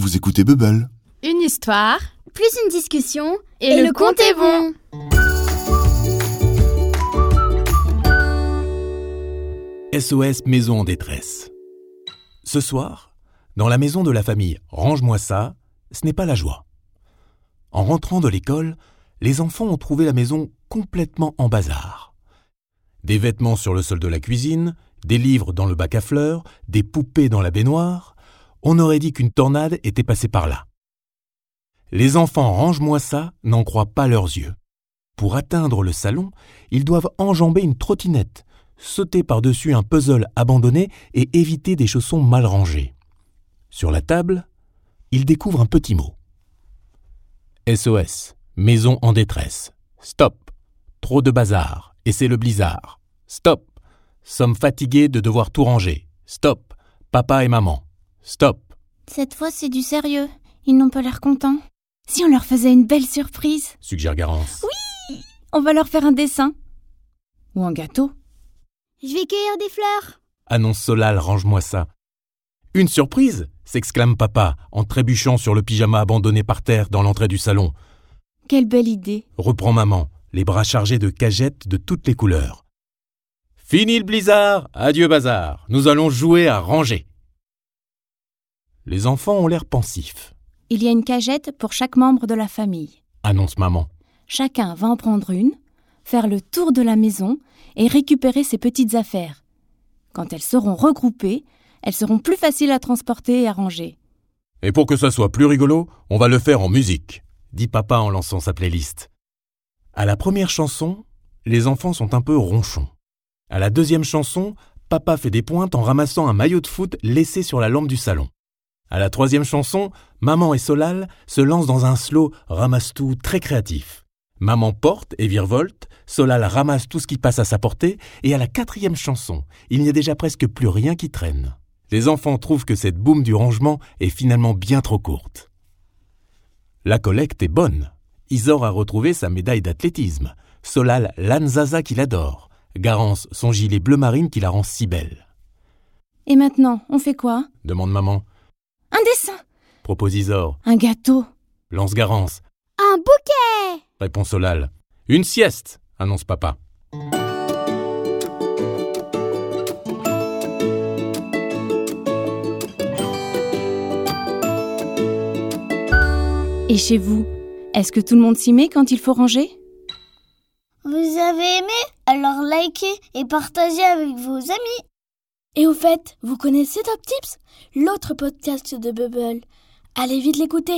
Vous écoutez Bubble. Une histoire plus une discussion et, le compte est bon. SOS Maison en détresse. Ce soir, dans la maison de la famille Range-moi ça, ce n'est pas la joie. En rentrant de l'école, les enfants ont trouvé la maison complètement en bazar. Des vêtements sur le sol de la cuisine, des livres dans le bac à fleurs, des poupées dans la baignoire, on aurait dit qu'une tornade était passée par là. Les enfants range-moi ça n'en croient pas leurs yeux. Pour atteindre le salon, ils doivent enjamber une trottinette, sauter par-dessus un puzzle abandonné et éviter des chaussons mal rangés. Sur la table, ils découvrent un petit mot. SOS, maison en détresse. Stop, trop de bazar, et c'est le blizzard. Stop, sommes fatigués de devoir tout ranger. Stop, papa et maman. Stop. Cette fois, c'est du sérieux. Ils n'ont pas l'air contents. Si on leur faisait une belle surprise suggère Garance. Oui On va leur faire un dessin. Ou un gâteau. Je vais cueillir des fleurs annonce Solal, range-moi ça. Une surprise s'exclame papa en trébuchant sur le pyjama abandonné par terre dans l'entrée du salon. Quelle belle idée reprend maman, les bras chargés de cagettes de toutes les couleurs. Fini le blizzard, adieu bazar, nous allons jouer à ranger. Les enfants ont l'air pensifs. Il y a une cagette pour chaque membre de la famille. Annonce maman. Chacun va en prendre une, faire le tour de la maison et récupérer ses petites affaires. Quand elles seront regroupées, elles seront plus faciles à transporter et à ranger. Et pour que ça soit plus rigolo, on va le faire en musique, dit papa en lançant sa playlist. À la première chanson, les enfants sont un peu ronchons. À la deuxième chanson, papa fait des pointes en ramassant un maillot de foot laissé sur la lampe du salon. À la troisième chanson, Maman et Solal se lancent dans un slow ramasse-tout très créatif. Maman porte et virevolte, Solal ramasse tout ce qui passe à sa portée, et à la quatrième chanson, il n'y a déjà presque plus rien qui traîne. Les enfants trouvent que cette boum du rangement est finalement bien trop courte. La collecte est bonne. Isor a retrouvé sa médaille d'athlétisme. Solal l'anzaza qu'il adore. Garance son gilet bleu marine qui la rend si belle. Et maintenant, on fait quoi? Demande maman. Un dessin propose Isor. Un gâteau lance Garance. Un bouquet répond Solal. Une sieste annonce papa. Et chez vous, est-ce que tout le monde s'y met quand il faut ranger? Vous avez aimé? Alors likez et partagez avec vos amis. Et au fait, vous connaissez Top Tips? L'autre podcast de Bubble. Allez vite l'écouter.